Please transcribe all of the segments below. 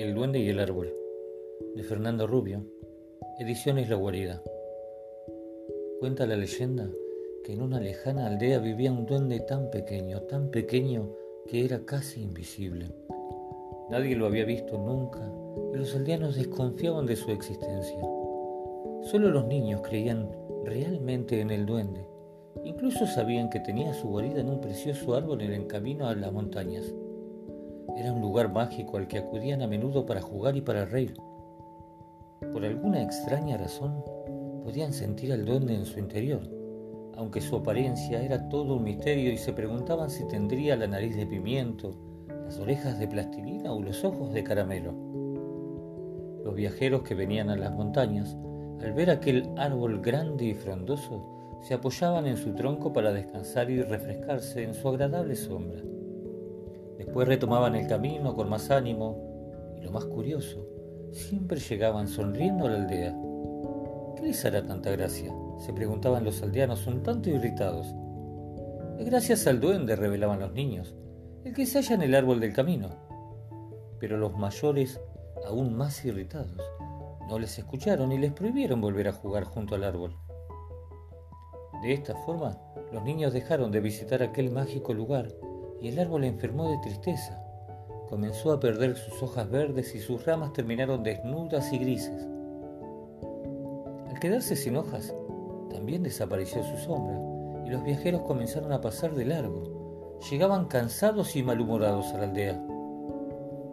El Duende y el Árbol, de Fernando Rubio, Ediciones La Guarida. Cuenta la leyenda que en una lejana aldea vivía un duende tan pequeño, tan pequeño que era casi invisible. Nadie lo había visto nunca y los aldeanos desconfiaban de su existencia. Solo los niños creían realmente en el duende. Incluso sabían que tenía su guarida en un precioso árbol en el camino a las montañas. Era un lugar mágico al que acudían a menudo para jugar y para reír. Por alguna extraña razón, podían sentir al duende en su interior, aunque su apariencia era todo un misterio y se preguntaban si tendría la nariz de pimiento, las orejas de plastilina o los ojos de caramelo. Los viajeros que venían a las montañas, al ver aquel árbol grande y frondoso, se apoyaban en su tronco para descansar y refrescarse en su agradable sombra. Después retomaban el camino con más ánimo y lo más curioso, siempre llegaban sonriendo a la aldea. ¿Qué les hará tanta gracia? se preguntaban los aldeanos un tanto irritados. Gracias al duende, revelaban los niños, el que se halla en el árbol del camino. Pero los mayores, aún más irritados, no les escucharon y les prohibieron volver a jugar junto al árbol. De esta forma, los niños dejaron de visitar aquel mágico lugar y el árbol enfermó de tristeza. Comenzó a perder sus hojas verdes y sus ramas terminaron desnudas y grises. Al quedarse sin hojas, también desapareció su sombra y los viajeros comenzaron a pasar de largo. Llegaban cansados y malhumorados a la aldea.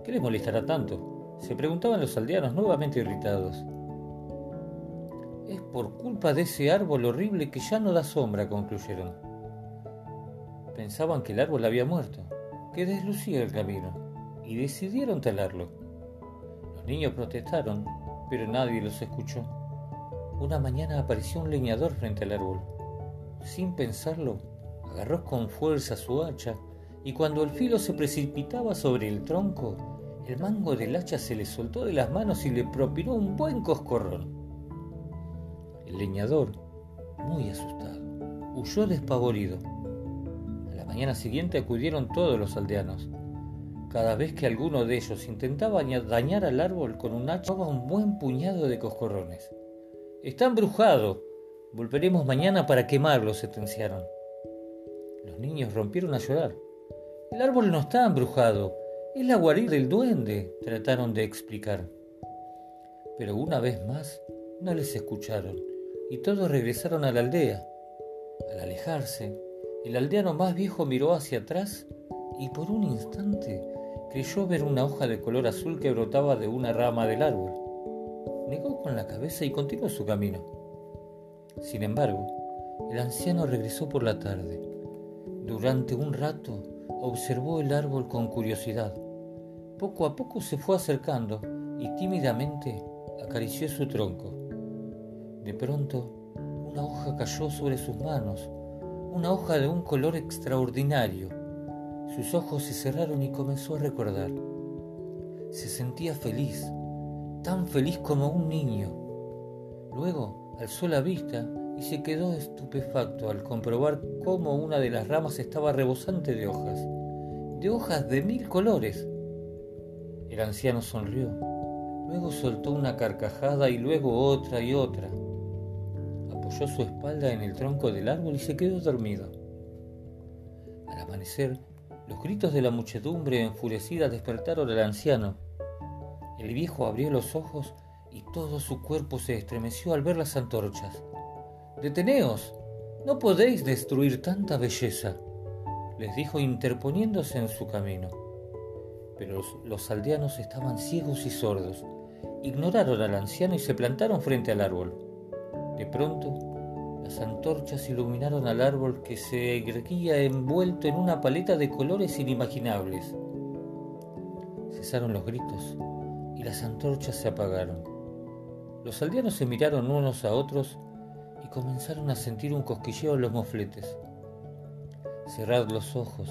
¿Qué les molestará tanto? Se preguntaban los aldeanos nuevamente irritados. Es por culpa de ese árbol horrible que ya no da sombra, concluyeron. Pensaban que el árbol había muerto, que deslucía el camino, y decidieron talarlo. Los niños protestaron, pero nadie los escuchó. Una mañana apareció un leñador frente al árbol. Sin pensarlo, agarró con fuerza su hacha y cuando el filo se precipitaba sobre el tronco, el mango del hacha se le soltó de las manos y le propinó un buen coscorrón. El leñador, muy asustado, huyó despavorido mañana siguiente acudieron todos los aldeanos. Cada vez que alguno de ellos intentaba dañar al árbol con un hacha, un buen puñado de coscorrones. Está embrujado. Volveremos mañana para quemarlo, sentenciaron. Los niños rompieron a llorar. El árbol no está embrujado. Es la guarida del duende, trataron de explicar. Pero una vez más no les escucharon y todos regresaron a la aldea. Al alejarse, el aldeano más viejo miró hacia atrás y por un instante creyó ver una hoja de color azul que brotaba de una rama del árbol. Negó con la cabeza y continuó su camino. Sin embargo, el anciano regresó por la tarde. Durante un rato observó el árbol con curiosidad. Poco a poco se fue acercando y tímidamente acarició su tronco. De pronto, una hoja cayó sobre sus manos una hoja de un color extraordinario. Sus ojos se cerraron y comenzó a recordar. Se sentía feliz, tan feliz como un niño. Luego alzó la vista y se quedó estupefacto al comprobar cómo una de las ramas estaba rebosante de hojas, de hojas de mil colores. El anciano sonrió, luego soltó una carcajada y luego otra y otra apoyó su espalda en el tronco del árbol y se quedó dormido. Al amanecer, los gritos de la muchedumbre enfurecida despertaron al anciano. El viejo abrió los ojos y todo su cuerpo se estremeció al ver las antorchas. Deteneos, no podéis destruir tanta belleza, les dijo interponiéndose en su camino. Pero los, los aldeanos estaban ciegos y sordos. Ignoraron al anciano y se plantaron frente al árbol. De pronto, las antorchas iluminaron al árbol que se erguía envuelto en una paleta de colores inimaginables. Cesaron los gritos y las antorchas se apagaron. Los aldeanos se miraron unos a otros y comenzaron a sentir un cosquilleo en los mofletes. Cerrad los ojos,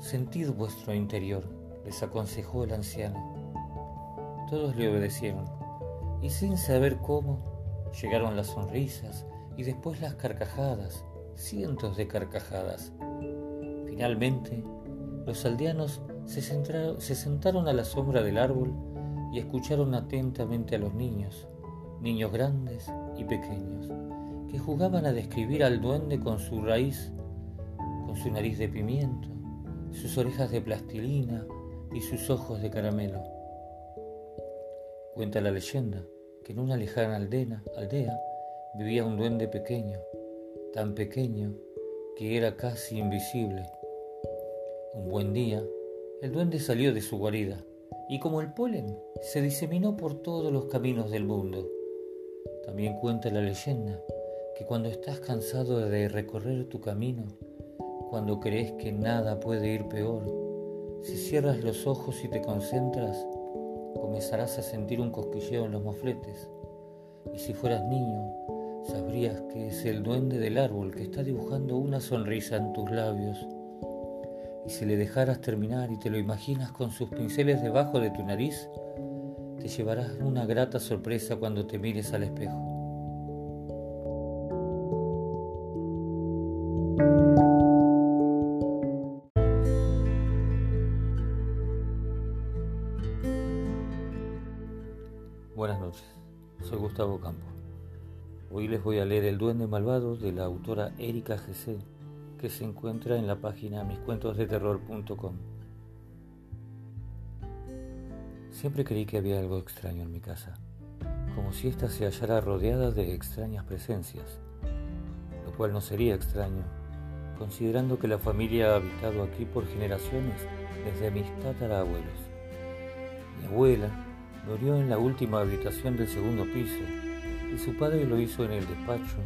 sentid vuestro interior, les aconsejó el anciano. Todos le obedecieron y sin saber cómo, Llegaron las sonrisas y después las carcajadas, cientos de carcajadas. Finalmente, los aldeanos se, sentaron a la sombra del árbol y escucharon atentamente a los niños, niños grandes y pequeños, que jugaban a describir al duende con su raíz, con su nariz de pimiento, sus orejas de plastilina y sus ojos de caramelo. Cuenta la leyenda que en una lejana aldea, aldea vivía un duende pequeño, tan pequeño que era casi invisible. Un buen día, el duende salió de su guarida y como el polen se diseminó por todos los caminos del mundo. También cuenta la leyenda que cuando estás cansado de recorrer tu camino, cuando crees que nada puede ir peor, si cierras los ojos y te concentras, comenzarás a sentir un cosquilleo en los mofletes. Y si fueras niño, sabrías que es el duende del árbol que está dibujando una sonrisa en tus labios. Y si le dejaras terminar y te lo imaginas con sus pinceles debajo de tu nariz, te llevarás una grata sorpresa cuando te mires al espejo. Buenas noches, soy Gustavo Campo. Les voy a leer El Duende Malvado de la autora Erika G.C., que se encuentra en la página miscuentosdeterror.com. Siempre creí que había algo extraño en mi casa, como si ésta se hallara rodeada de extrañas presencias, lo cual no sería extraño, considerando que la familia ha habitado aquí por generaciones desde mis tatarabuelos. Mi abuela murió en la última habitación del segundo piso y su padre lo hizo en el despacho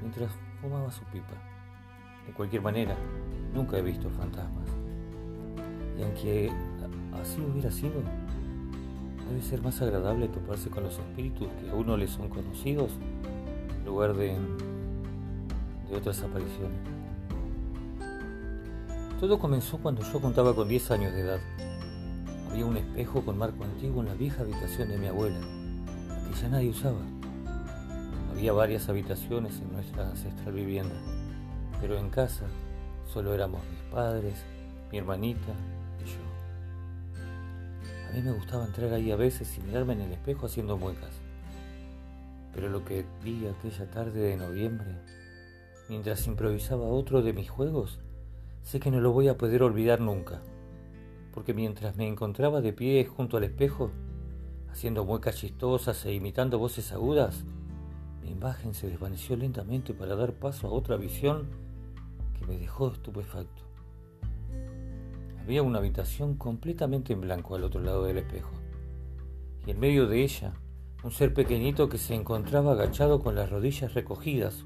mientras fumaba su pipa. De cualquier manera, nunca he visto fantasmas. Y aunque así hubiera sido, debe ser más agradable toparse con los espíritus que a uno le son conocidos en lugar de, de otras apariciones. Todo comenzó cuando yo contaba con 10 años de edad. Había un espejo con marco antiguo en la vieja habitación de mi abuela, que ya nadie usaba. Había varias habitaciones en nuestra ancestral vivienda, pero en casa solo éramos mis padres, mi hermanita y yo. A mí me gustaba entrar ahí a veces y mirarme en el espejo haciendo muecas. Pero lo que vi aquella tarde de noviembre, mientras improvisaba otro de mis juegos, sé que no lo voy a poder olvidar nunca, porque mientras me encontraba de pie junto al espejo, haciendo muecas chistosas e imitando voces agudas, mi imagen se desvaneció lentamente para dar paso a otra visión que me dejó estupefacto. Había una habitación completamente en blanco al otro lado del espejo, y en medio de ella un ser pequeñito que se encontraba agachado con las rodillas recogidas.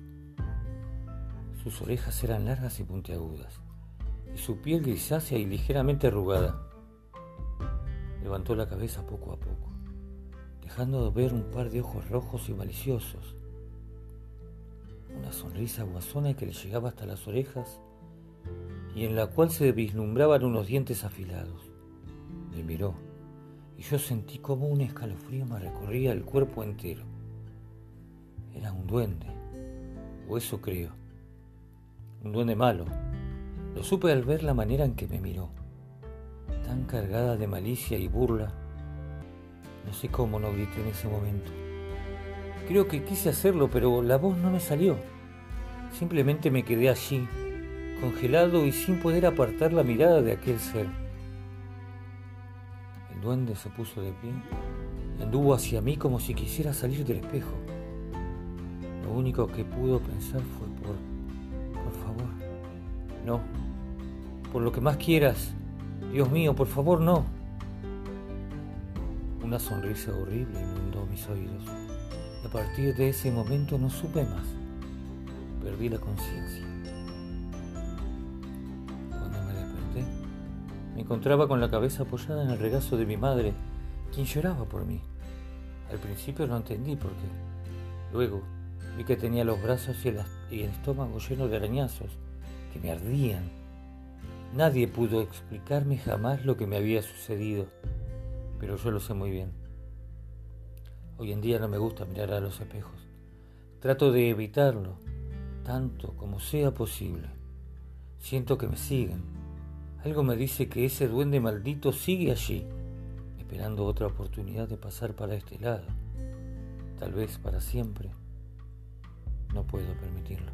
Sus orejas eran largas y puntiagudas, y su piel grisácea y ligeramente arrugada. Levantó la cabeza poco a poco, dejando ver un par de ojos rojos y maliciosos una sonrisa guasona que le llegaba hasta las orejas y en la cual se vislumbraban unos dientes afilados. Me miró y yo sentí como un escalofrío me recorría el cuerpo entero. Era un duende, o eso creo. Un duende malo. Lo supe al ver la manera en que me miró, tan cargada de malicia y burla. No sé cómo no grité en ese momento. Creo que quise hacerlo, pero la voz no me salió. Simplemente me quedé allí, congelado y sin poder apartar la mirada de aquel ser. El duende se puso de pie y anduvo hacia mí como si quisiera salir del espejo. Lo único que pudo pensar fue por, por favor, no, por lo que más quieras, Dios mío, por favor, no. Una sonrisa horrible inundó mis oídos. A partir de ese momento no supe más. Perdí la conciencia. Cuando me desperté, me encontraba con la cabeza apoyada en el regazo de mi madre, quien lloraba por mí. Al principio no entendí por qué. Luego vi que tenía los brazos y el, estómago llenos de arañazos que me ardían. Nadie pudo explicarme jamás lo que me había sucedido, pero yo lo sé muy bien. Hoy en día no me gusta mirar a los espejos. Trato de evitarlo tanto como sea posible. Siento que me siguen. Algo me dice que ese duende maldito sigue allí, esperando otra oportunidad de pasar para este lado, tal vez para siempre. No puedo permitirlo.